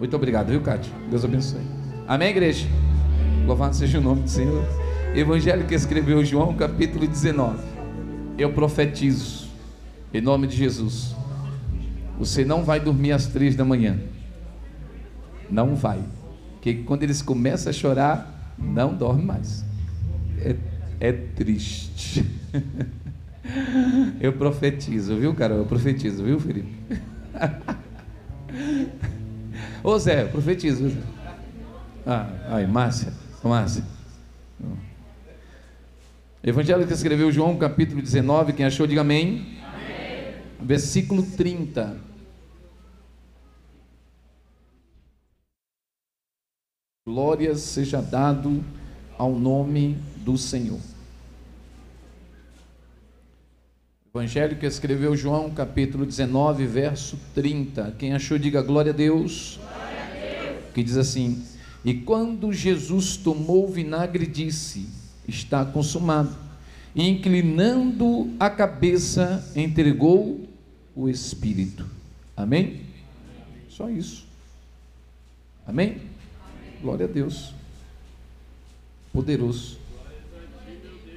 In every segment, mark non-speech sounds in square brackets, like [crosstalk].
Muito obrigado, viu, Cátia? Deus abençoe. Amém, igreja? Louvado seja o nome do Senhor. Evangelho que escreveu João, capítulo 19. Eu profetizo, em nome de Jesus. Você não vai dormir às três da manhã. Não vai. Porque quando eles começam a chorar, não dorme mais. É, é triste. [laughs] Eu profetizo, viu, cara? Eu profetizo, viu, Felipe? [laughs] Ô Zé, profetizo. Ah, ai, Márcia, Márcia. Evangelho que escreveu João, capítulo 19, quem achou, diga amém. amém. Versículo 30. Glória seja dado ao nome do Senhor. Evangelho que escreveu João, capítulo 19, verso 30. Quem achou, diga glória a Deus. Que diz assim: E quando Jesus tomou o vinagre, disse: Está consumado. E inclinando a cabeça, entregou o Espírito. Amém? Só isso. Amém? Amém? Glória a Deus. Poderoso.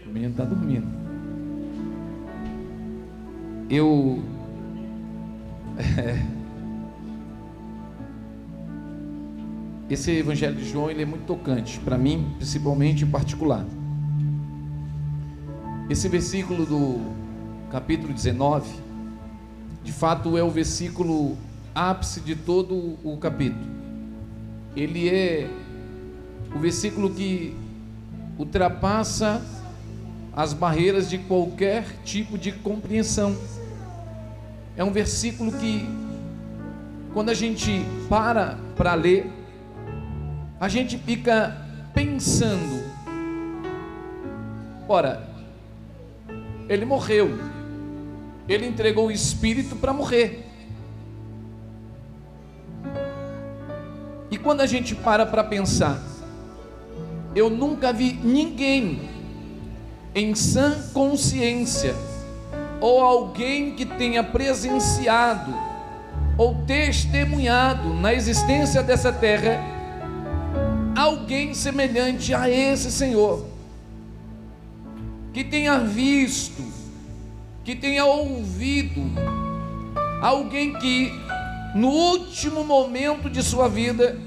O menino está dormindo eu [laughs] é, esse evangelho de João ele é muito tocante para mim, principalmente em particular. Esse versículo do capítulo 19, de fato é o versículo ápice de todo o capítulo. Ele é o versículo que ultrapassa as barreiras de qualquer tipo de compreensão. É um versículo que, quando a gente para para ler, a gente fica pensando: ora, ele morreu, ele entregou o espírito para morrer. E quando a gente para para pensar, eu nunca vi ninguém em sã consciência, ou alguém que tenha presenciado ou testemunhado na existência dessa terra, alguém semelhante a esse Senhor, que tenha visto, que tenha ouvido, alguém que no último momento de sua vida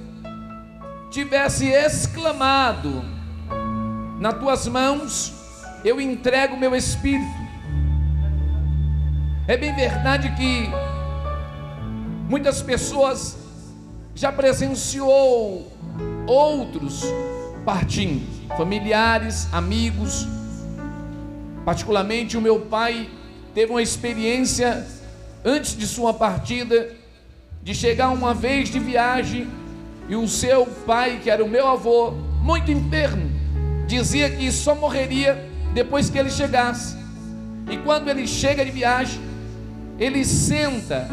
tivesse exclamado: nas tuas mãos eu entrego meu espírito. É bem verdade que muitas pessoas já presenciou outros partindo, familiares, amigos. Particularmente o meu pai teve uma experiência antes de sua partida de chegar uma vez de viagem e o seu pai, que era o meu avô, muito enfermo, dizia que só morreria depois que ele chegasse. E quando ele chega de viagem, ele senta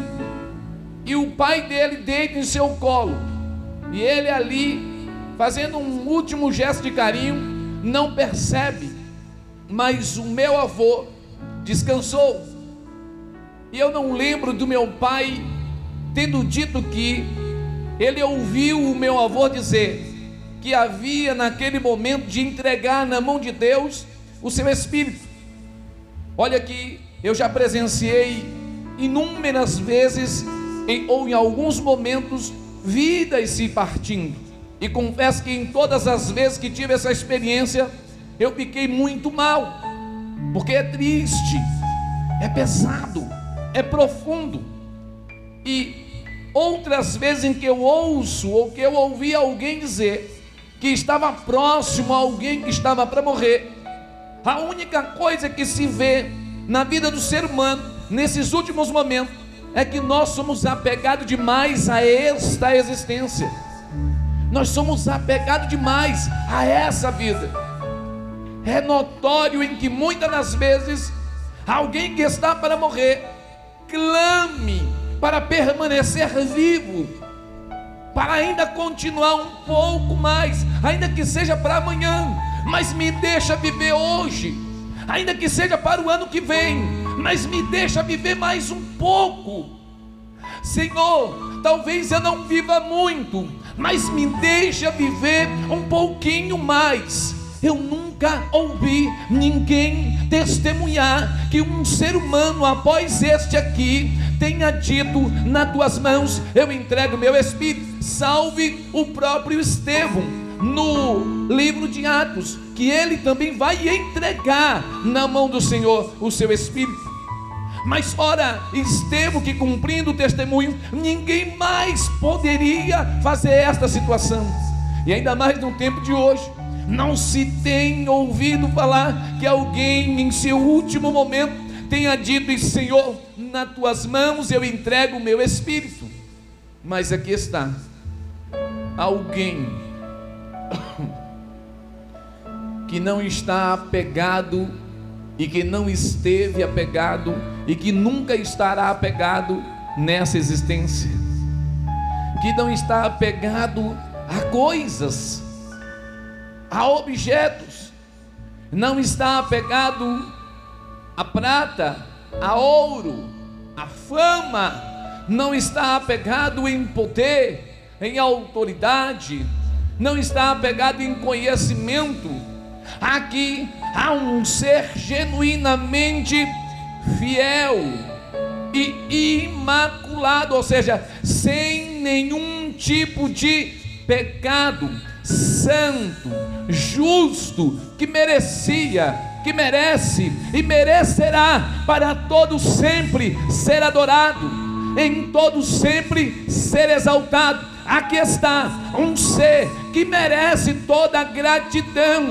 e o pai dele deita em seu colo. E ele ali, fazendo um último gesto de carinho, não percebe, mas o meu avô descansou. E eu não lembro do meu pai tendo dito que ele ouviu o meu avô dizer que havia naquele momento de entregar na mão de Deus o seu espírito. Olha que eu já presenciei inúmeras vezes, em, ou em alguns momentos, vidas se partindo. E confesso que em todas as vezes que tive essa experiência, eu fiquei muito mal, porque é triste, é pesado, é profundo. E outras vezes em que eu ouço ou que eu ouvi alguém dizer que estava próximo a alguém que estava para morrer, a única coisa que se vê na vida do ser humano nesses últimos momentos é que nós somos apegados demais a esta existência. Nós somos apegados demais a essa vida. É notório em que muitas das vezes alguém que está para morrer clame para permanecer vivo, para ainda continuar um pouco mais, ainda que seja para amanhã, mas me deixa viver hoje, ainda que seja para o ano que vem, mas me deixa viver mais um pouco. Senhor, talvez eu não viva muito, mas me deixa viver um pouquinho mais. Eu nunca ouvi ninguém testemunhar que um ser humano após este aqui tenha dito: nas tuas mãos eu entrego meu espírito. Salve o próprio Estevão no livro de Atos, que ele também vai entregar na mão do Senhor o seu espírito. Mas ora, Estevão que cumprindo o testemunho, ninguém mais poderia fazer esta situação. E ainda mais no tempo de hoje, não se tem ouvido falar que alguém em seu último momento tenha dito: Senhor, nas tuas mãos eu entrego o meu espírito. Mas aqui está, alguém [coughs] que não está apegado e que não esteve apegado e que nunca estará apegado nessa existência, que não está apegado a coisas, a objetos, não está apegado a prata, a ouro, a fama, não está apegado em poder, em autoridade, não está apegado em conhecimento. Aqui há um ser genuinamente fiel e imaculado, ou seja, sem nenhum tipo de pecado, santo, justo, que merecia, que merece e merecerá para todo sempre ser adorado, em todo sempre ser exaltado. Aqui está um ser que merece toda a gratidão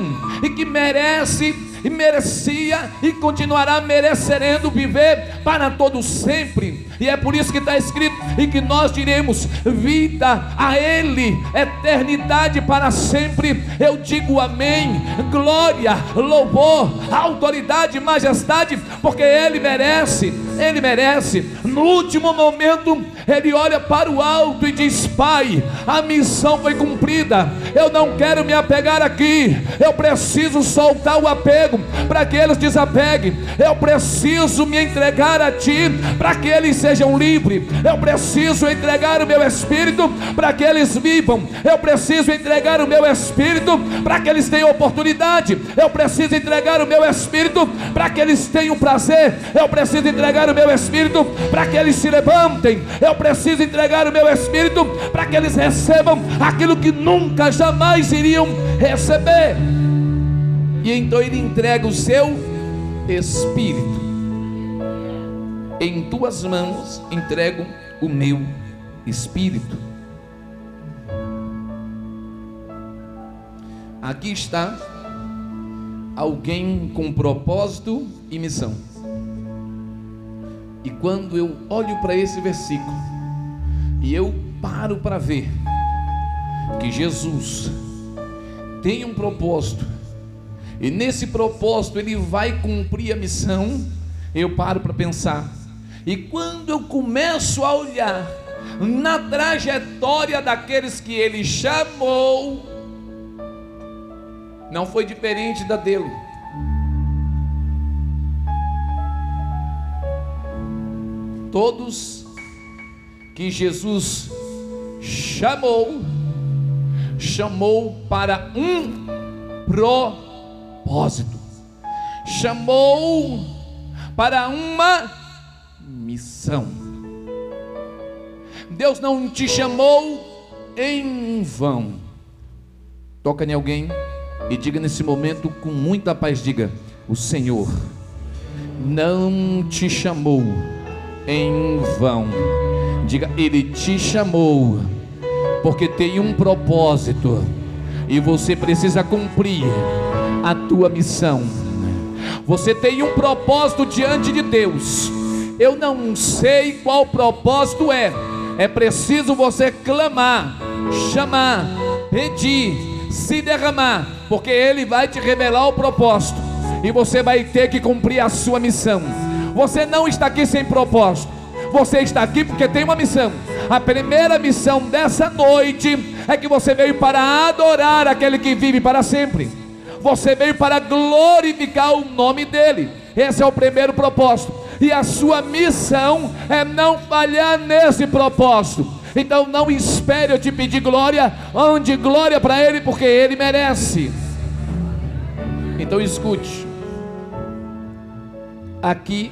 e que merece e merecia e continuará merecendo viver para todo sempre. E é por isso que está escrito e que nós diremos vida a Ele, eternidade para sempre. Eu digo amém, glória, louvor, autoridade, majestade, porque Ele merece, Ele merece. No último momento, Ele olha para o alto e diz: Pai, a missão foi cumprida. Eu não quero me apegar aqui, eu preciso soltar o apego para que eles desapeguem. Eu preciso me entregar a Ti para que eles sejam livres. Eu preciso entregar o meu espírito para que eles vivam. Eu preciso entregar o meu espírito para que eles tenham oportunidade. Eu preciso entregar o meu espírito para que eles tenham prazer. Eu preciso entregar o meu espírito para que eles se levantem. Eu preciso entregar o meu espírito para que eles recebam aquilo que nunca, jamais iriam receber. E então ele entrega o seu espírito. Em tuas mãos entrego o meu espírito. Aqui está alguém com propósito e missão. E quando eu olho para esse versículo e eu paro para ver que Jesus tem um propósito e nesse propósito ele vai cumprir a missão, eu paro para pensar. E quando eu começo a olhar na trajetória daqueles que ele chamou, não foi diferente da dele. Todos que Jesus chamou, chamou para um propósito, chamou para uma missão. Deus não te chamou em vão. Toca em alguém e diga nesse momento com muita paz: diga, o Senhor não te chamou em vão. Diga, Ele te chamou porque tem um propósito e você precisa cumprir a tua missão. Você tem um propósito diante de Deus. Eu não sei qual propósito é. É preciso você clamar, chamar, pedir, se derramar, porque Ele vai te revelar o propósito e você vai ter que cumprir a sua missão. Você não está aqui sem propósito. Você está aqui porque tem uma missão. A primeira missão dessa noite é que você veio para adorar aquele que vive para sempre. Você veio para glorificar o nome dele. Esse é o primeiro propósito. E a sua missão é não falhar nesse propósito. Então não espere eu te pedir glória, onde glória para Ele, porque Ele merece. Então escute. Aqui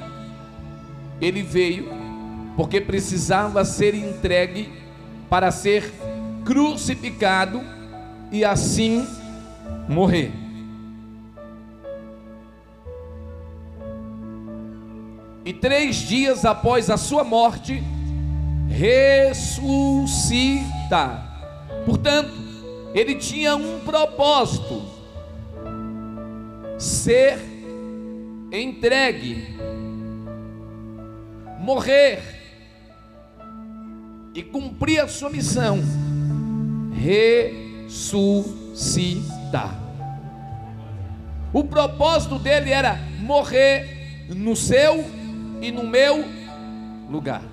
ele veio porque precisava ser entregue para ser crucificado e assim morrer. E três dias após a sua morte, ressuscita. Portanto, ele tinha um propósito: ser entregue, morrer e cumprir a sua missão, ressuscitar. O propósito dele era morrer no seu e no meu lugar.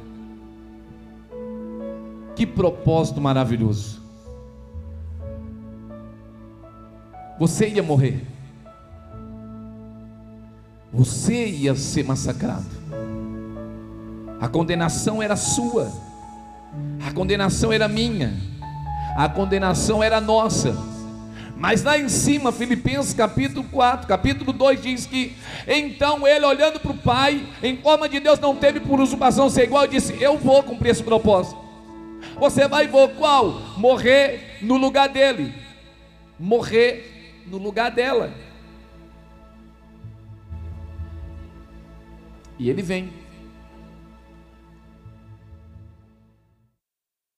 Que propósito maravilhoso. Você ia morrer. Você ia ser massacrado. A condenação era sua. A condenação era minha. A condenação era nossa. Mas lá em cima, Filipenses capítulo 4, capítulo 2 diz que então ele olhando para o Pai, em forma de Deus, não teve por usurpação ser igual, e disse: Eu vou cumprir esse propósito. Você vai vou qual? Morrer no lugar dele. Morrer no lugar dela. E ele vem.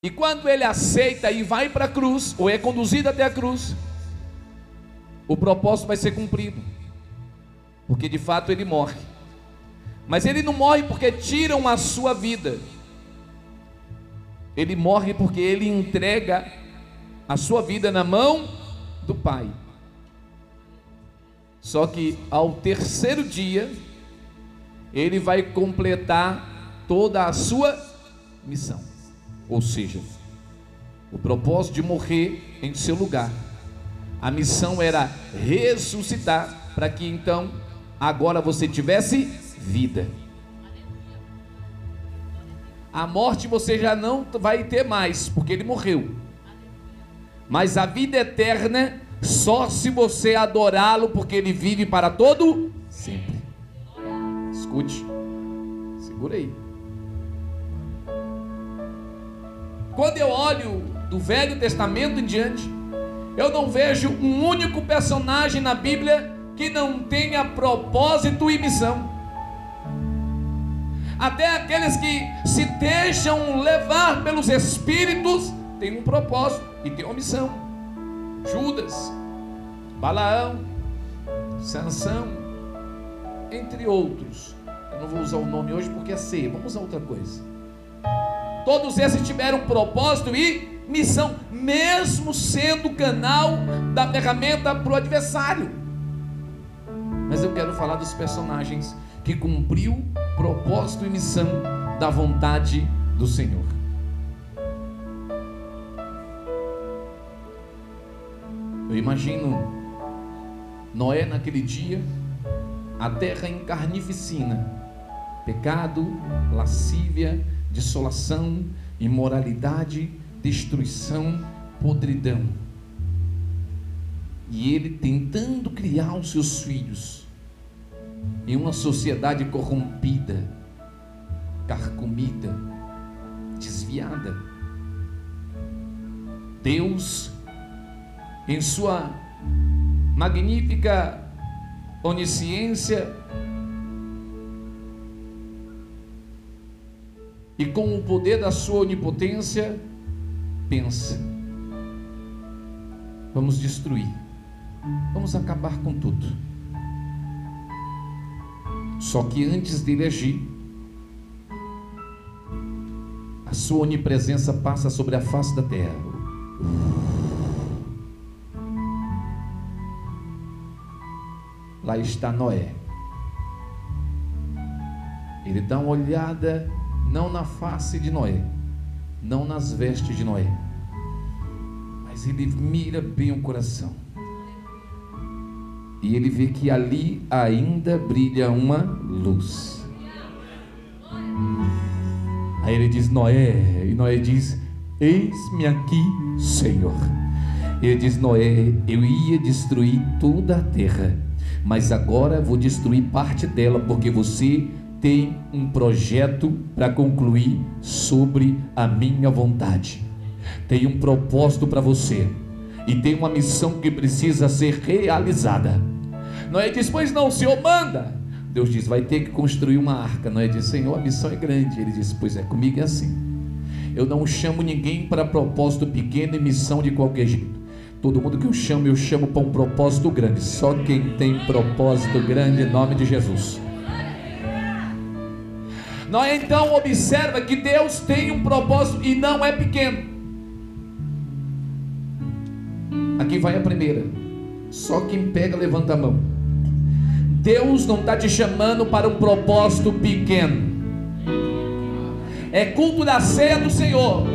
E quando ele aceita e vai para a cruz, ou é conduzido até a cruz, o propósito vai ser cumprido, porque de fato ele morre. Mas ele não morre porque tiram a sua vida, ele morre porque ele entrega a sua vida na mão do Pai. Só que ao terceiro dia, ele vai completar toda a sua missão. Ou seja, o propósito de morrer em seu lugar a missão era ressuscitar para que então agora você tivesse vida. A morte você já não vai ter mais, porque ele morreu. Mas a vida eterna só se você adorá-lo, porque ele vive para todo sempre. Escute. Segura aí. Quando eu olho do Velho Testamento em diante, eu não vejo um único personagem na Bíblia que não tenha propósito e missão. Até aqueles que se deixam levar pelos espíritos têm um propósito e têm uma missão. Judas, Balaão, Sansão, entre outros. Eu não vou usar o nome hoje porque é ceia, vamos usar outra coisa. Todos esses tiveram propósito e missão, mesmo sendo canal da ferramenta para o adversário. Mas eu quero falar dos personagens que cumpriu propósito e missão da vontade do Senhor. Eu imagino Noé naquele dia, a terra em carnificina, pecado, lascívia, dissolação, imoralidade, destruição, podridão. E ele tentando criar os seus filhos em uma sociedade corrompida, carcomida, desviada. Deus, em sua magnífica onisciência e com o poder da sua onipotência, pensa: vamos destruir, vamos acabar com tudo. Só que antes dele agir, a sua onipresença passa sobre a face da terra. Lá está Noé. Ele dá uma olhada não na face de Noé, não nas vestes de Noé, mas ele mira bem o coração. E ele vê que ali ainda brilha uma luz. Aí ele diz: Noé, e Noé diz: Eis-me aqui, Senhor. Ele diz: Noé, eu ia destruir toda a terra, mas agora vou destruir parte dela, porque você tem um projeto para concluir sobre a minha vontade. Tem um propósito para você e tem uma missão que precisa ser realizada. Noé diz: Pois não, Senhor manda. Deus diz: Vai ter que construir uma arca. Noé diz: Senhor, a missão é grande. Ele diz: Pois é, comigo é assim. Eu não chamo ninguém para propósito pequeno e missão de qualquer jeito. Todo mundo que eu chamo, eu chamo para um propósito grande. Só quem tem propósito grande, em nome de Jesus. Nós então observa que Deus tem um propósito e não é pequeno. Aqui vai a primeira. Só quem pega levanta a mão. Deus não está te chamando para um propósito pequeno. É culto da ceia do Senhor.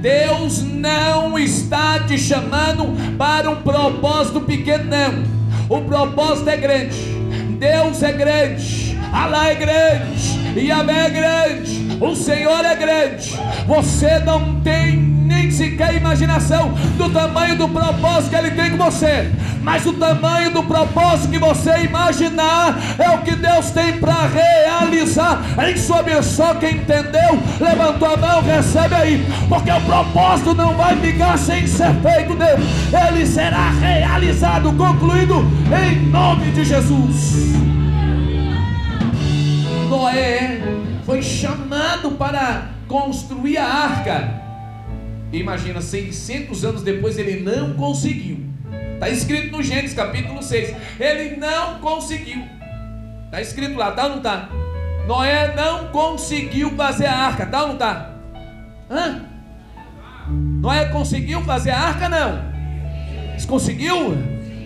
Deus não está te chamando para um propósito pequeno, não. O propósito é grande. Deus é grande. Alá é grande. Yahvé é grande, o Senhor é grande. Você não tem nem sequer imaginação do tamanho do propósito que Ele tem com você. Mas o tamanho do propósito que você imaginar é o que Deus tem para realizar em sua vida. Só quem entendeu, levantou a mão, recebe aí, porque o propósito não vai ficar sem ser feito nele, ele será realizado, concluído em nome de Jesus. Noé foi chamado para construir a arca. Imagina, 600 anos depois ele não conseguiu. Está escrito no Gênesis capítulo 6. Ele não conseguiu. Está escrito lá, tá ou não está? Noé não conseguiu fazer a arca, tá ou não está? Hã? Noé conseguiu fazer a arca? Não. Conseguiu?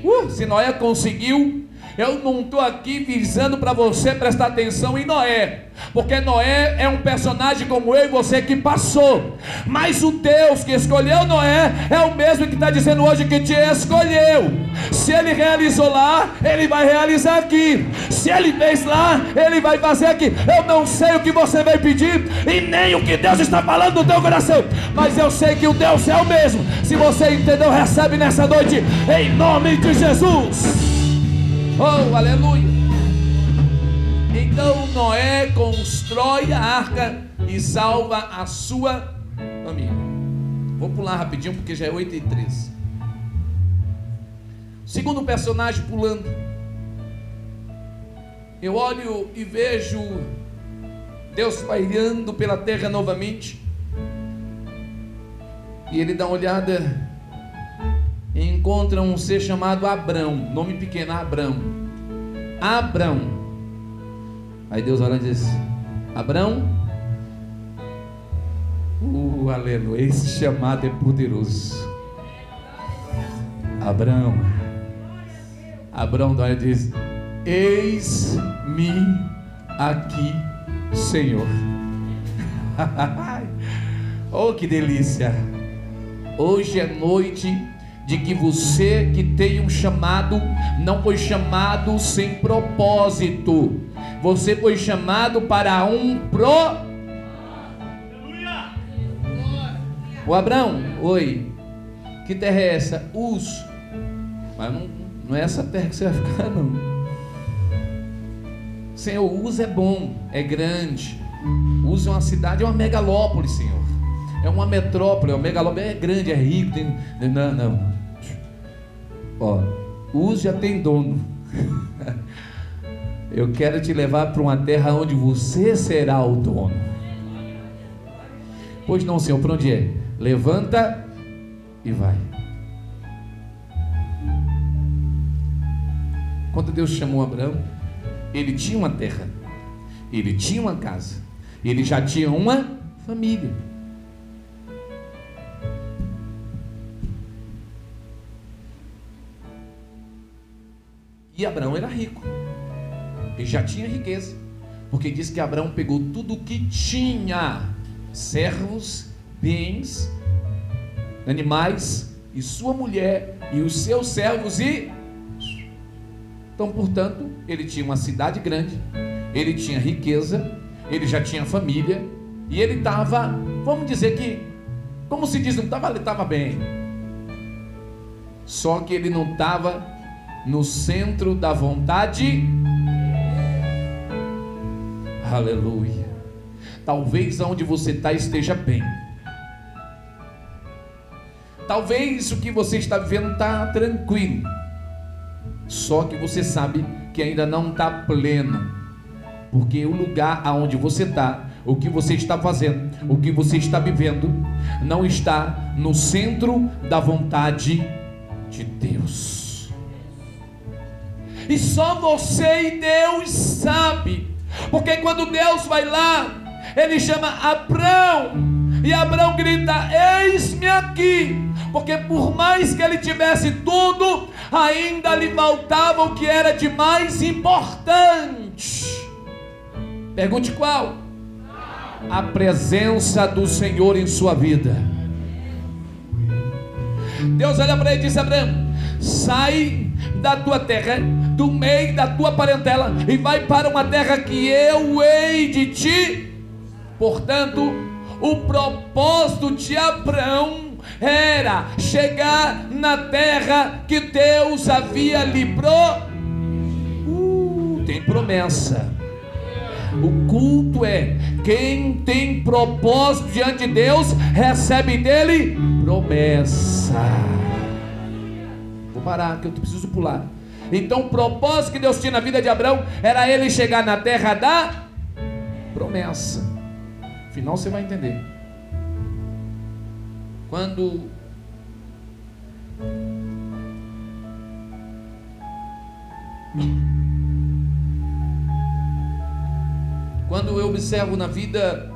Uh, se Noé conseguiu, eu não estou aqui visando para você prestar atenção em Noé, porque Noé é um personagem como eu e você que passou, mas o Deus que escolheu Noé é o mesmo que está dizendo hoje que te escolheu. Se ele realizou lá, ele vai realizar aqui. Se ele fez lá, ele vai fazer aqui. Eu não sei o que você vai pedir e nem o que Deus está falando no teu coração, mas eu sei que o Deus é o mesmo. Se você entendeu, recebe nessa noite, em nome de Jesus. Oh, aleluia! Então Noé constrói a arca e salva a sua família. Vou pular rapidinho porque já é 8 e 13. Segundo personagem pulando. Eu olho e vejo Deus pairando pela terra novamente. E ele dá uma olhada encontra um ser chamado Abrão, nome pequeno, Abrão. Abrão. Aí Deus olha e diz: Abrão, uh, aleluia, esse chamado é poderoso. Abrão, Abrão olha e diz: Eis-me aqui, Senhor. [laughs] oh, que delícia! Hoje é noite de que você que tem um chamado não foi chamado sem propósito. Você foi chamado para um pro. O Abraão, oi. Que terra é essa? Uz. Mas não, não é essa terra que você vai ficar, não. Senhor, Uz é bom, é grande. Uz é uma cidade, é uma megalópole, Senhor. É uma metrópole, é uma megalópole, é grande, é rico. Tem... Não, não. Ó, Uz já tem dono. [laughs] Eu quero te levar para uma terra onde você será o dono. Pois não, Senhor, para onde é? Levanta e vai. Quando Deus chamou Abraão, ele tinha uma terra, ele tinha uma casa, ele já tinha uma família. E Abraão era rico. Ele já tinha riqueza. Porque diz que Abraão pegou tudo o que tinha: servos, bens, animais, e sua mulher, e os seus servos, e. Então, portanto, ele tinha uma cidade grande, ele tinha riqueza, ele já tinha família, E ele estava, vamos dizer que, como se diz, não estava, ele estava bem. Só que ele não estava no centro da vontade. Aleluia. Talvez onde você está esteja bem. Talvez o que você está vivendo está tranquilo. Só que você sabe que ainda não está pleno. Porque o lugar aonde você está, o que você está fazendo, o que você está vivendo, não está no centro da vontade de Deus. E só você e Deus sabe. Porque quando Deus vai lá, ele chama Abraão, e Abraão grita: Eis-me aqui. Porque por mais que ele tivesse tudo, ainda lhe faltava o que era de mais importante. Pergunte qual? A presença do Senhor em sua vida. Deus olha para ele e diz: Abraão, sai da tua terra, do meio da tua parentela, e vai para uma terra que eu hei de ti. Portanto, o propósito de Abraão era chegar na terra que Deus havia lhe. Uh, tem promessa. O culto é quem tem propósito diante de Deus recebe dele promessa. Parar que eu preciso pular. Então o propósito que Deus tinha na vida de Abraão era ele chegar na terra da promessa. Final você vai entender. Quando Quando eu observo na vida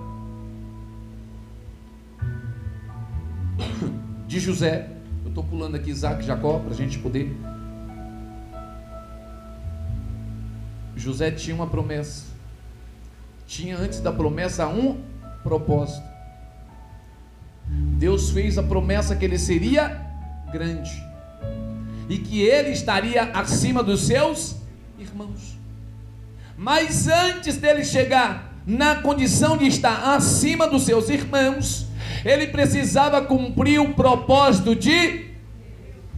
de José, eu estou pulando aqui Isaac e Jacó para a gente poder. José tinha uma promessa. Tinha antes da promessa um propósito. Deus fez a promessa que ele seria grande e que ele estaria acima dos seus irmãos. Mas antes dele chegar na condição de estar acima dos seus irmãos, ele precisava cumprir o propósito de.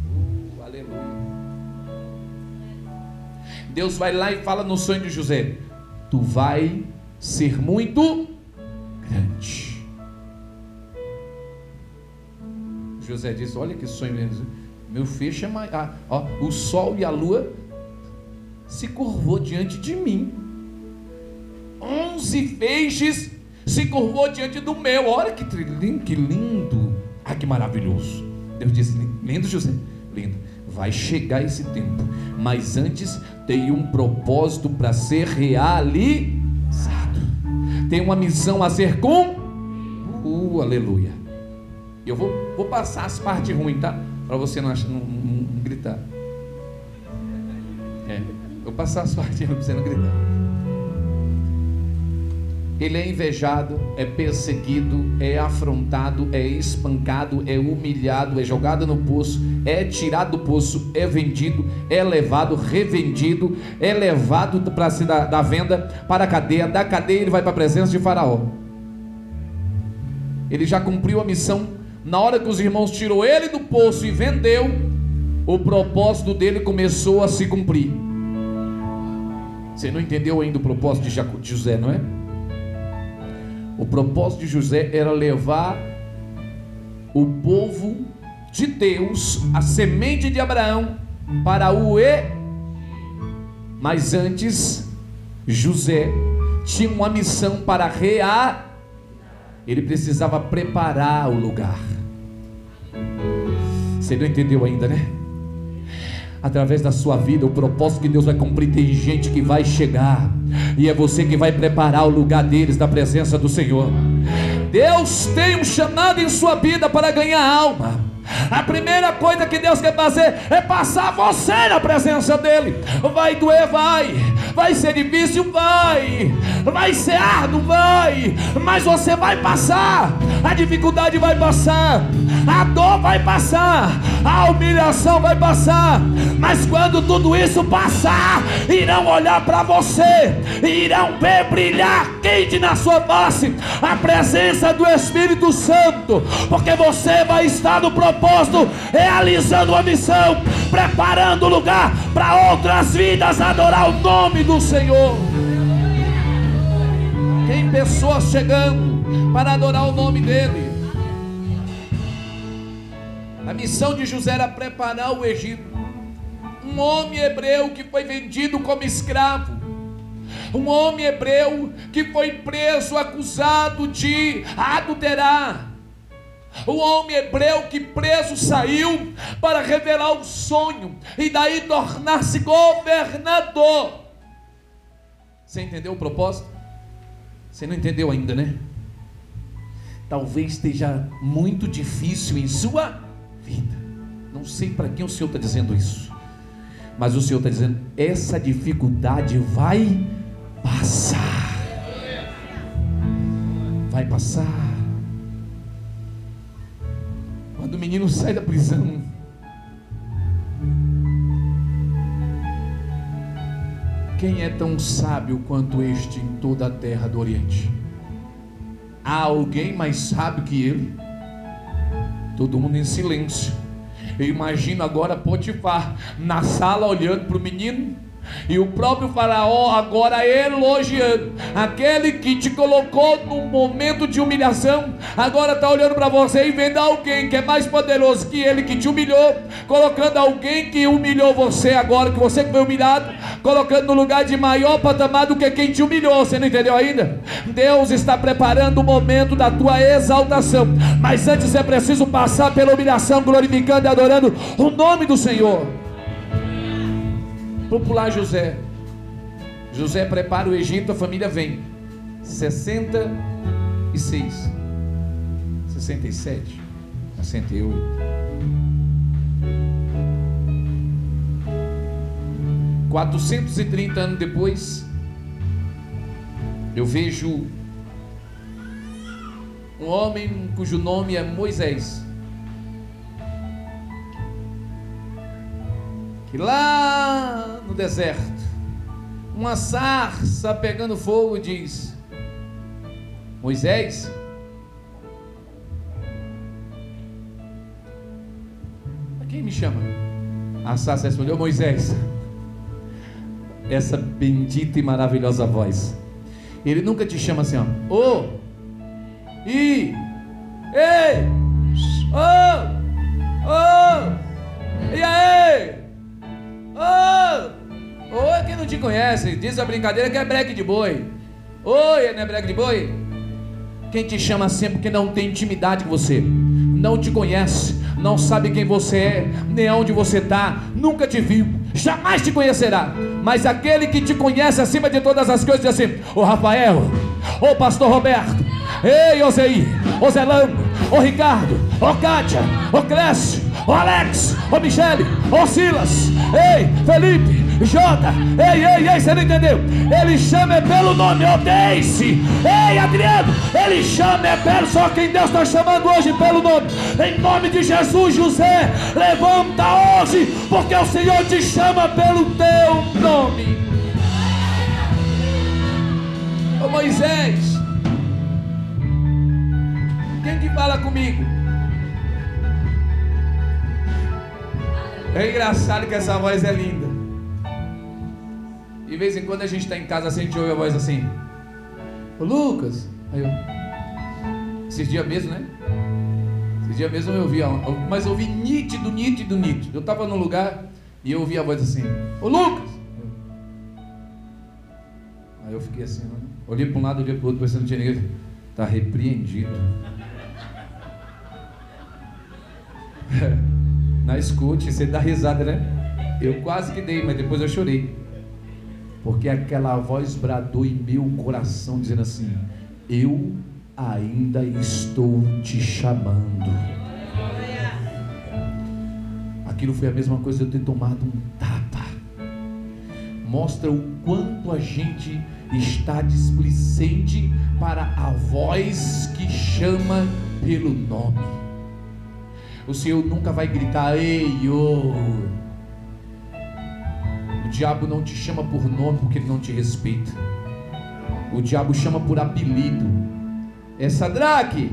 Uh, aleluia. Deus vai lá e fala no sonho de José: Tu vai ser muito grande. José disse: Olha que sonho. Meu feixe é mais. Ah, ó, o sol e a lua se curvou diante de mim. Onze feixes se curvou diante do meu. Olha que lindo, que lindo. Ah, que maravilhoso. Deus disse: Lindo, José, lindo. Vai chegar esse tempo, mas antes tem um propósito para ser realizado. Tem uma missão a ser com. Uh, aleluia. Eu vou, vou passar as partes ruins, tá? Para você não, não, não, não gritar. É. Vou passar a sua para você não gritar. Ele é invejado, é perseguido, é afrontado, é espancado, é humilhado, é jogado no poço, é tirado do poço, é vendido, é levado, revendido, é levado para da, da venda para a cadeia, da cadeia ele vai para a presença de Faraó. Ele já cumpriu a missão. Na hora que os irmãos tirou ele do poço e vendeu, o propósito dele começou a se cumprir. Você não entendeu ainda o propósito de José, não é? O propósito de José era levar o povo de Deus, a semente de Abraão, para o E. Mas antes, José tinha uma missão para rear. Ele precisava preparar o lugar. Você não entendeu ainda, né? através da sua vida, o propósito que Deus vai cumprir. Tem gente que vai chegar, e é você que vai preparar o lugar deles da presença do Senhor. Deus tem um chamado em sua vida para ganhar alma. A primeira coisa que Deus quer fazer é passar você na presença dEle. Vai doer, vai. Vai ser difícil, vai. Vai ser árduo, vai. Mas você vai passar. A dificuldade vai passar. A dor vai passar. A humilhação vai passar. Mas quando tudo isso passar, irão olhar para você, irão ver brilhar quente na sua face a presença do Espírito Santo, porque você vai estar no propósito, realizando a missão, preparando o lugar para outras vidas adorar o nome do Senhor. Tem pessoas chegando para adorar o nome dEle. A missão de José era preparar o Egito. Um homem hebreu que foi vendido como escravo. Um homem hebreu que foi preso, acusado de adulterar. O homem hebreu que preso saiu para revelar o sonho e daí tornar-se governador. Você entendeu o propósito? Você não entendeu ainda, né? Talvez esteja muito difícil em sua vida. Não sei para quem o Senhor está dizendo isso, mas o Senhor está dizendo: essa dificuldade vai passar. Vai passar. Quando o menino sai da prisão, quem é tão sábio quanto este em toda a terra do Oriente? Há alguém mais sábio que ele? Todo mundo em silêncio. Eu imagino agora Potifar na sala olhando para o menino e o próprio Faraó agora elogiando. Aquele que te colocou num momento de humilhação, agora está olhando para você e vendo alguém que é mais poderoso que ele que te humilhou, colocando alguém que humilhou você agora, que você foi humilhado, colocando no lugar de maior patamar do que quem te humilhou. Você não entendeu ainda? Deus está preparando o momento da tua exaltação, mas antes é preciso passar pela humilhação, glorificando e adorando o nome do Senhor popular José. José prepara o Egito, a família vem. 66, 67, 68. Quatrocentos e trinta anos depois, eu vejo um homem cujo nome é Moisés. que lá no deserto, uma sarça pegando fogo diz: Moisés, quem me chama? A sarça respondeu: Moisés, essa bendita e maravilhosa voz. Ele nunca te chama assim, ó. Ô, oh, e, ei, oh, oh, e aí? Oh, quem não te conhece, diz a brincadeira que é breque de boi. Oi, não é breque de boi? Quem te chama sempre que não tem intimidade com você, não te conhece, não sabe quem você é, nem onde você está, nunca te viu, jamais te conhecerá. Mas aquele que te conhece acima de todas as coisas, diz assim: Ô Rafael, ô Pastor Roberto, ei Ozei, ô Zelando, ô Ricardo, ô Kátia, ô Clécio, ô Alex, ô Michele, ô Silas, ei Felipe, Jota, ei, ei, ei, você não entendeu? Ele chama é pelo nome, ô Deice, ei Adriano, ele chama é pelo, só quem Deus está chamando hoje pelo nome, em nome de Jesus, José, levanta hoje, porque o Senhor te chama pelo teu nome. Ô Moisés, quem que fala comigo? É engraçado que essa voz é linda. De vez em quando a gente está em casa, assim, a gente ouve a voz assim. Ô Lucas. Aí eu. Esses dias mesmo, né? Esses dias mesmo eu ouvi, mas eu ouvi nítido, nítido, nítido. Eu estava num lugar e eu ouvi a voz assim: Ô Lucas. Aí eu fiquei assim, né? olhei para um lado, olhei para o outro, pensando, tinha ninguém. Está repreendido. [laughs] Na escute, você dá risada, né? Eu quase que dei, mas depois eu chorei. Porque aquela voz bradou em meu coração, dizendo assim: Eu ainda estou te chamando. Aquilo foi a mesma coisa de eu ter tomado um tapa. Mostra o quanto a gente está displicente para a voz que chama pelo nome. O Senhor nunca vai gritar, ei, ô. Diabo não te chama por nome porque ele não te respeita. O diabo chama por apelido. É Sadraque.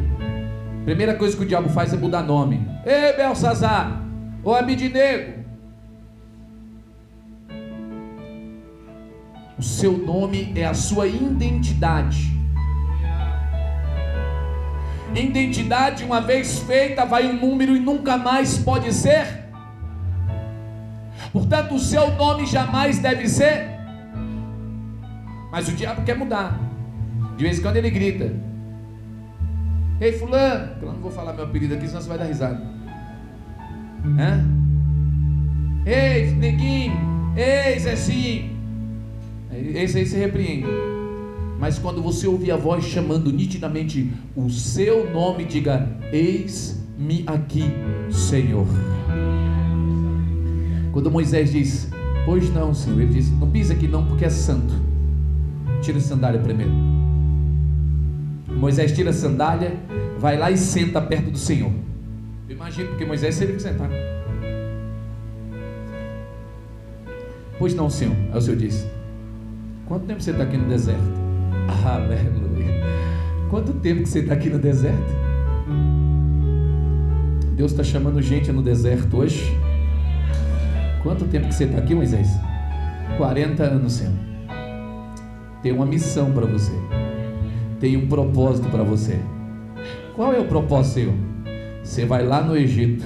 Primeira coisa que o diabo faz é mudar nome. Ei, Belsazar. Ô Abidinego. O seu nome é a sua identidade. Identidade, uma vez feita, vai um número e nunca mais pode ser. Portanto, o seu nome jamais deve ser. Mas o diabo quer mudar. De vez em quando ele grita: Ei, Fulano, eu não vou falar meu apelido aqui, senão você vai dar risada. Hã? Ei, Neguinho, ei, Zezinho. Esse aí se repreende. Mas quando você ouvir a voz chamando nitidamente o seu nome, diga: Eis-me aqui, Senhor. Quando Moisés diz: Pois não, Senhor, ele diz: Não pisa aqui não, porque é santo. Tira a sandália primeiro. Moisés tira a sandália, vai lá e senta perto do Senhor. Eu imagino, porque Moisés seria que sentar. Pois não, Senhor. Aí o Senhor diz: Quanto tempo você está aqui no deserto? [laughs] Aleluia. Quanto tempo que você está aqui no deserto? Deus está chamando gente no deserto hoje. Quanto tempo que você está aqui, Moisés? 40 anos, Senhor. Tem uma missão para você. Tem um propósito para você. Qual é o propósito, Senhor? Você vai lá no Egito,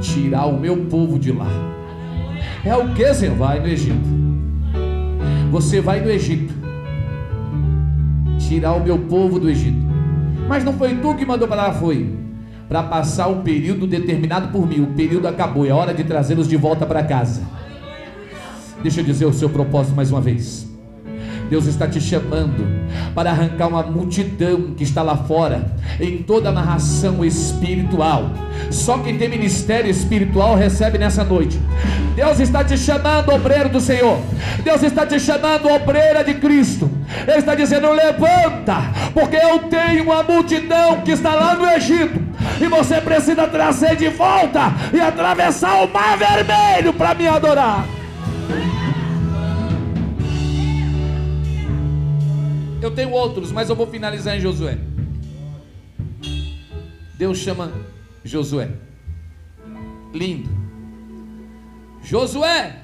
tirar o meu povo de lá. É o que, Senhor? Vai no Egito. Você vai no Egito tirar o meu povo do Egito. Mas não foi tu que mandou para lá, foi para passar um período determinado por mim. O período acabou, é hora de trazê-los de volta para casa. Deixa eu dizer o seu propósito mais uma vez. Deus está te chamando para arrancar uma multidão que está lá fora, em toda a narração espiritual. Só quem tem ministério espiritual recebe nessa noite. Deus está te chamando, obreiro do Senhor. Deus está te chamando, obreira de Cristo. Ele está dizendo: levanta, porque eu tenho uma multidão que está lá no Egito. E você precisa trazer de volta e atravessar o mar vermelho para me adorar. Eu tenho outros, mas eu vou finalizar em Josué. Deus chama Josué. Lindo. Josué.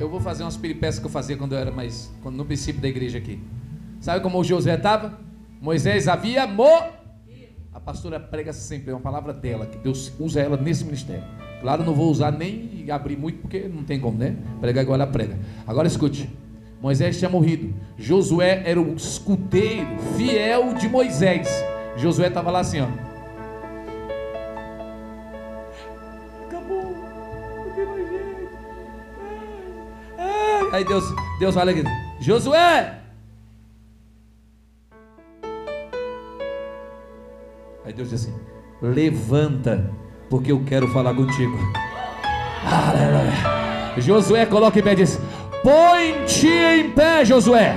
Eu vou fazer umas peripécias que eu fazia quando eu era mais. Quando, no princípio da igreja aqui. Sabe como o Josué estava? Moisés havia mo. A pastora prega sempre, é uma palavra dela, que Deus usa ela nesse ministério. Claro, não vou usar nem abrir muito, porque não tem como, né? Prega agora, ela prega. Agora escute. Moisés tinha morrido. Josué era o escudeiro fiel de Moisés. Josué estava lá assim, ó. Acabou, não tem mais jeito. Aí Deus, Deus fala aqui, Josué. Aí Deus diz assim: Levanta, porque eu quero falar contigo. Aleluia. Josué coloca em pé e diz: Põe-te em pé, Josué.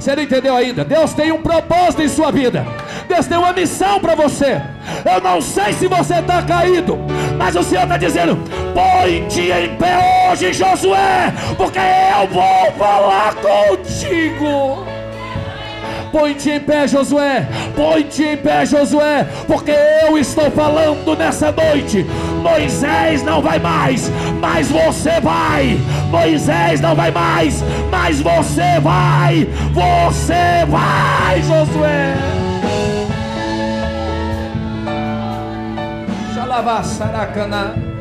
Você não entendeu ainda? Deus tem um propósito em sua vida. Deus tem uma missão para você. Eu não sei se você está caído, mas o Senhor está dizendo: põe-te em pé hoje, Josué, porque eu vou falar contigo. Põe-te em pé, Josué. Põe-te em pé, Josué. Porque eu estou falando nessa noite. Moisés não vai mais, mas você vai. Moisés não vai mais, mas você vai. Você vai, Josué. Xalavassaracana.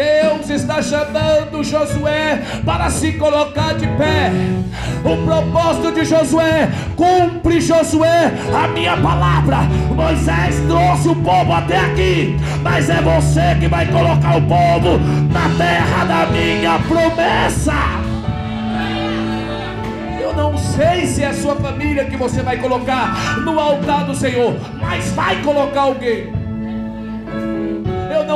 Deus está chamando Josué para se colocar de pé. O propósito de Josué, cumpre Josué a minha palavra. Moisés trouxe o povo até aqui, mas é você que vai colocar o povo na terra da minha promessa. Eu não sei se é a sua família que você vai colocar no altar do Senhor, mas vai colocar alguém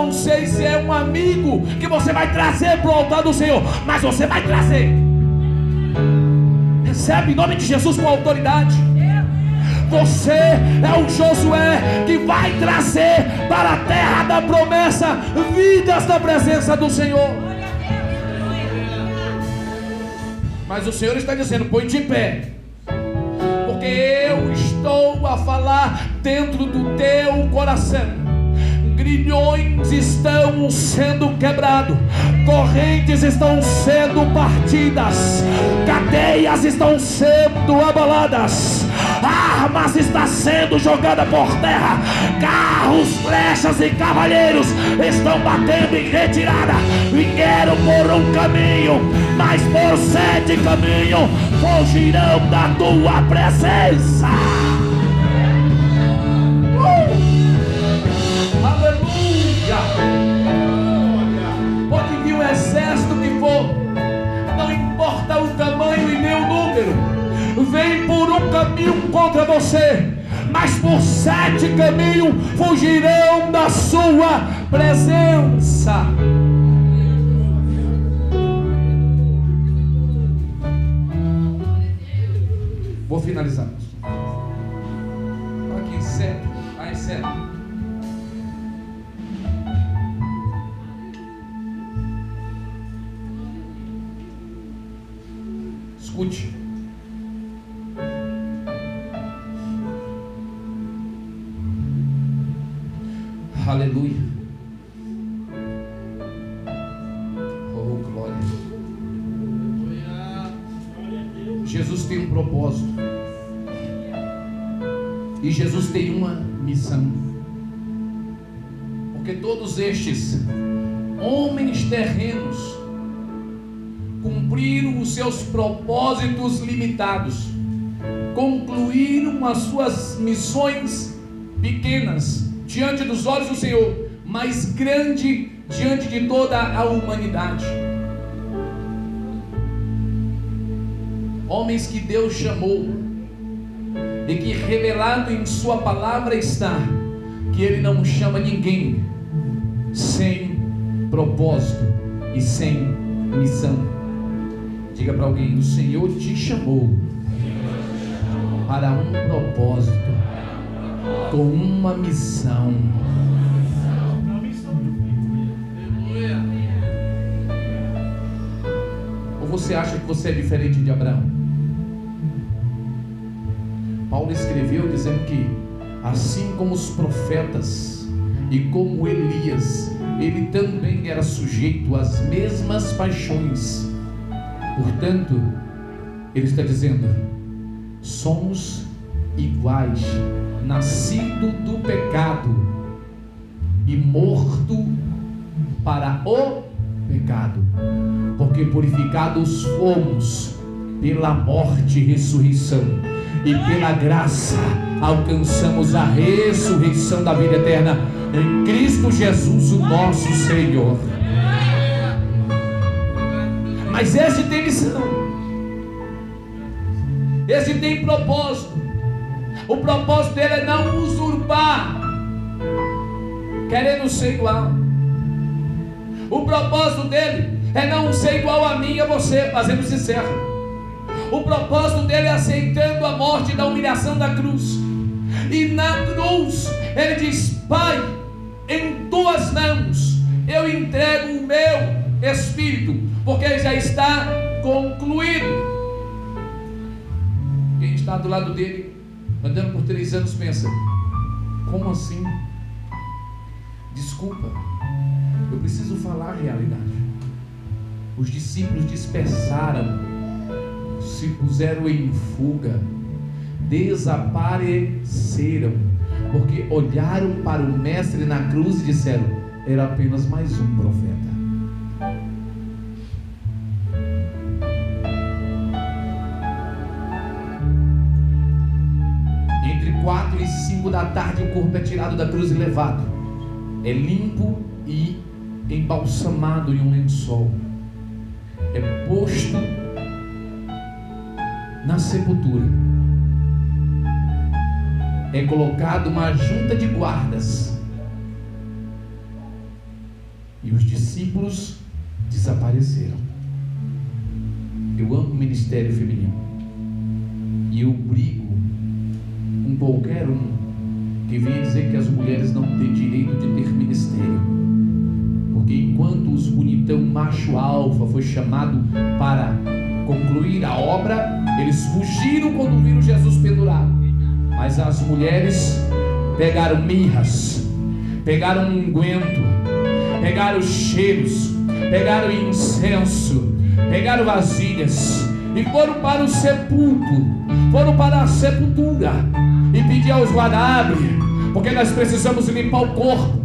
não sei se é um amigo que você vai trazer para o altar do Senhor, mas você vai trazer. Recebe em nome de Jesus com autoridade. Você é o Josué que vai trazer para a terra da promessa vidas da presença do Senhor. Mas o Senhor está dizendo: põe de pé, porque eu estou a falar dentro do teu coração grilhões estão sendo quebrados, correntes estão sendo partidas, cadeias estão sendo abaladas, armas estão sendo jogadas por terra, carros, flechas e cavalheiros estão batendo em retirada. Vieram por um caminho, mas por sete caminhos fugirão da tua presença. Contra você, mas por sete caminhos fugirão da sua presença. Vou finalizar. Aqui, sete. Aí, sete. Escute. Jesus tem uma missão. Porque todos estes homens terrenos cumpriram os seus propósitos limitados, concluíram as suas missões pequenas diante dos olhos do Senhor, mas grande diante de toda a humanidade. Homens que Deus chamou e que revelado em Sua palavra está que Ele não chama ninguém sem propósito e sem missão. Diga para alguém: o Senhor te chamou para um propósito, com uma missão. Ou você acha que você é diferente de Abraão? Paulo escreveu dizendo que, assim como os profetas e como Elias, ele também era sujeito às mesmas paixões. Portanto, ele está dizendo: somos iguais, nascido do pecado e morto para o pecado, porque purificados fomos pela morte e ressurreição, e pela graça alcançamos a ressurreição da vida eterna em Cristo Jesus, o nosso Senhor. Mas esse tem missão. Esse tem propósito. O propósito dele é não usurpar, querendo ser igual. O propósito dele é não ser igual a mim e a você, fazendo sincero. O propósito dele é aceitando a morte da humilhação da cruz. E na cruz, ele diz: Pai, em tuas mãos eu entrego o meu espírito porque já está concluído. Quem está do lado dele, andando por três anos, pensa: como assim? Desculpa, eu preciso falar a realidade. Os discípulos dispersaram, se puseram em fuga, desapareceram, porque olharam para o Mestre na cruz e disseram: era apenas mais um profeta. quatro e cinco da tarde o corpo é tirado da cruz e levado. É limpo e embalsamado em um lençol. É posto na sepultura. É colocado uma junta de guardas. E os discípulos desapareceram. Eu amo o ministério feminino. E eu brigo um qualquer um que venha dizer que as mulheres não têm direito de ter ministério. Porque enquanto os bonitão macho alfa foi chamado para concluir a obra, eles fugiram quando viram Jesus pendurado. Mas as mulheres pegaram mirras, pegaram unguento, pegaram cheiros, pegaram incenso, pegaram vasilhas e foram para o sepulcro, foram para a sepultura e pediam aos guardas: abre, porque nós precisamos limpar o corpo,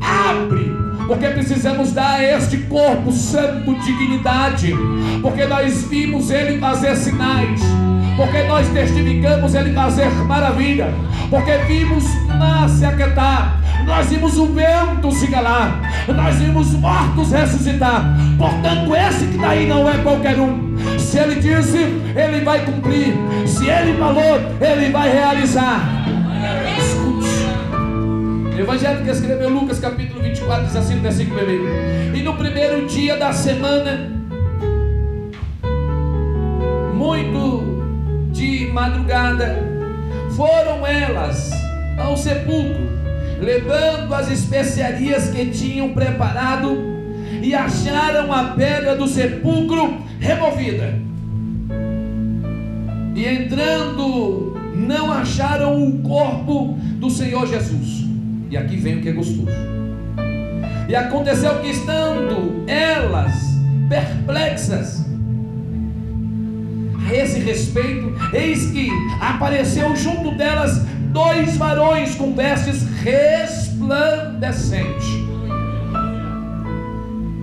abre, porque precisamos dar a este corpo santo dignidade, porque nós vimos ele fazer sinais, porque nós testificamos ele fazer maravilha, porque vimos mar se aquietar, nós vimos o vento se calar, nós vimos mortos ressuscitar. Portanto, esse que está aí não é qualquer um. Se ele disse, ele vai cumprir. Se ele falou, ele vai realizar. Evangelho que escreveu Lucas, capítulo 24, diz assim no versículo 1. E no primeiro dia da semana, muito de madrugada, foram elas ao sepulcro levando as especiarias que tinham preparado, e acharam a pedra do sepulcro removida. E entrando, não acharam o corpo do Senhor Jesus. E aqui vem o que é gostoso. E aconteceu que, estando elas perplexas a esse respeito, eis que apareceu junto delas dois varões com vestes resplandecentes.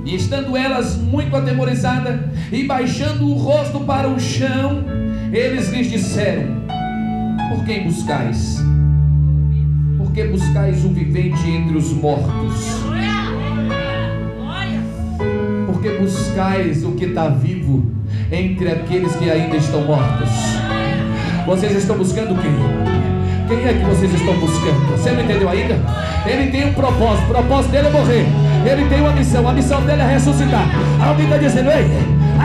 E estando elas muito atemorizadas e baixando o rosto para o chão, eles lhes disseram: Por quem buscais? Por que buscais o vivente entre os mortos? Por que buscais o que está vivo entre aqueles que ainda estão mortos? Vocês estão buscando quem? Quem é que vocês estão buscando? Você não entendeu ainda? Ele tem um propósito. O propósito dele é morrer. Ele tem uma missão. A missão dele é ressuscitar. Alguém está dizendo, ei,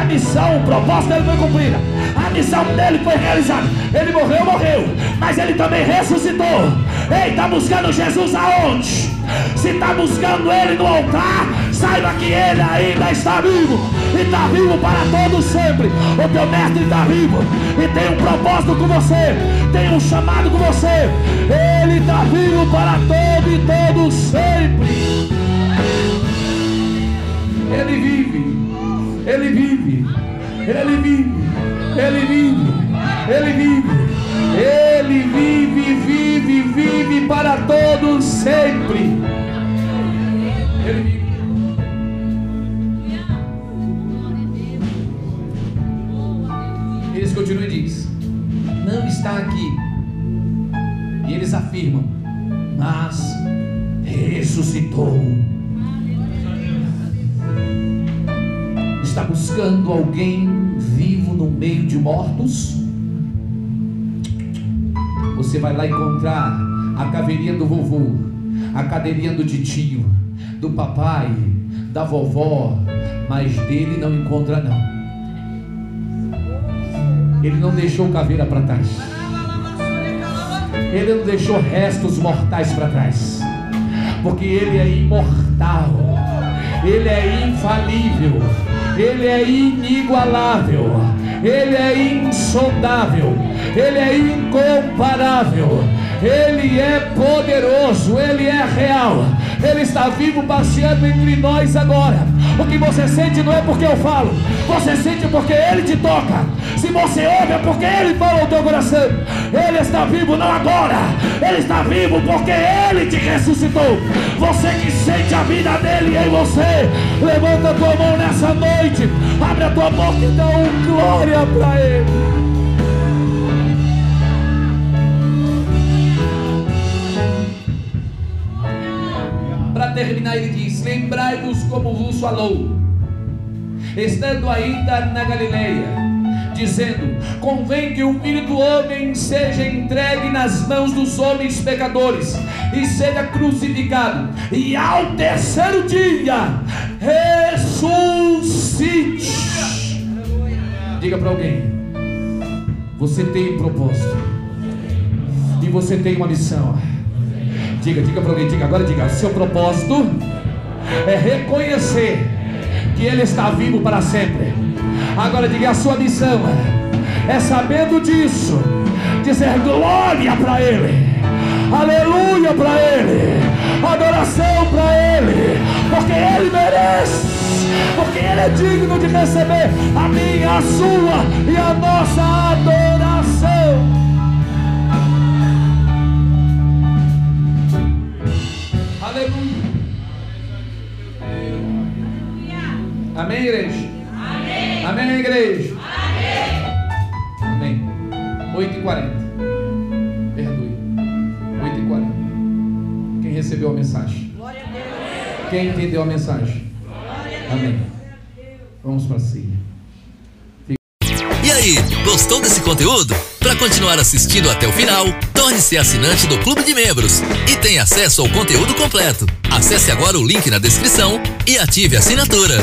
a missão, o propósito dele foi cumprida. A missão dele foi realizada. Ele morreu, morreu. Mas ele também ressuscitou. Ei, está buscando Jesus aonde? Se está buscando ele no altar, saiba que ele ainda está vivo. E está vivo para todos sempre. O teu mestre está vivo. E tem um propósito com você. Tem um chamado com você. Ele está vivo para todo e todo sempre. Ele vive. Ele vive. Ele vive. Ele vive. Ele vive. Ele vive, vive, vive para todos sempre. Ele vive. Eles continuam e diz: Não está aqui. E eles afirmam: Mas ressuscitou. Está buscando alguém vivo no meio de mortos? Você vai lá encontrar a caveirinha do vovô, a cadeirinha do titio, do papai, da vovó, mas dele não encontra não. Ele não deixou caveira para trás. Ele não deixou restos mortais para trás. Porque ele é imortal. Ele é infalível. Ele é inigualável. Ele é insondável. Ele é incomparável. Ele é poderoso, Ele é real, Ele está vivo passeando entre nós agora. O que você sente não é porque eu falo, você sente porque Ele te toca. Se você ouve é porque Ele fala ao teu coração. Ele está vivo não agora, Ele está vivo porque Ele te ressuscitou. Você que sente a vida dele em você, levanta a tua mão nessa noite, abre a tua boca e dá um glória para Ele. Terminar, ele diz: Lembrai-vos como vos falou, estando ainda na Galileia, dizendo: Convém que o filho do homem seja entregue nas mãos dos homens pecadores e seja crucificado, e ao terceiro dia ressuscite. Diga para alguém: Você tem um propósito. E você tem uma missão. Diga, diga para alguém, diga agora, diga. Seu propósito é reconhecer que Ele está vivo para sempre. Agora diga a sua missão é sabendo disso, dizer glória para Ele, aleluia para Ele, adoração para Ele, porque Ele merece, porque Ele é digno de receber a minha, a sua e a nossa adoração. Amém, igreja? Amém, Amém igreja? Amém. Amém. 8h40. Perdoe. 8h40. Quem recebeu a mensagem? Glória a Deus. Quem entendeu a mensagem? Glória a Deus. Amém. Vamos para a. E aí, gostou desse conteúdo? Para continuar assistindo até o final, torne-se assinante do Clube de Membros e tenha acesso ao conteúdo completo. Acesse agora o link na descrição e ative a assinatura.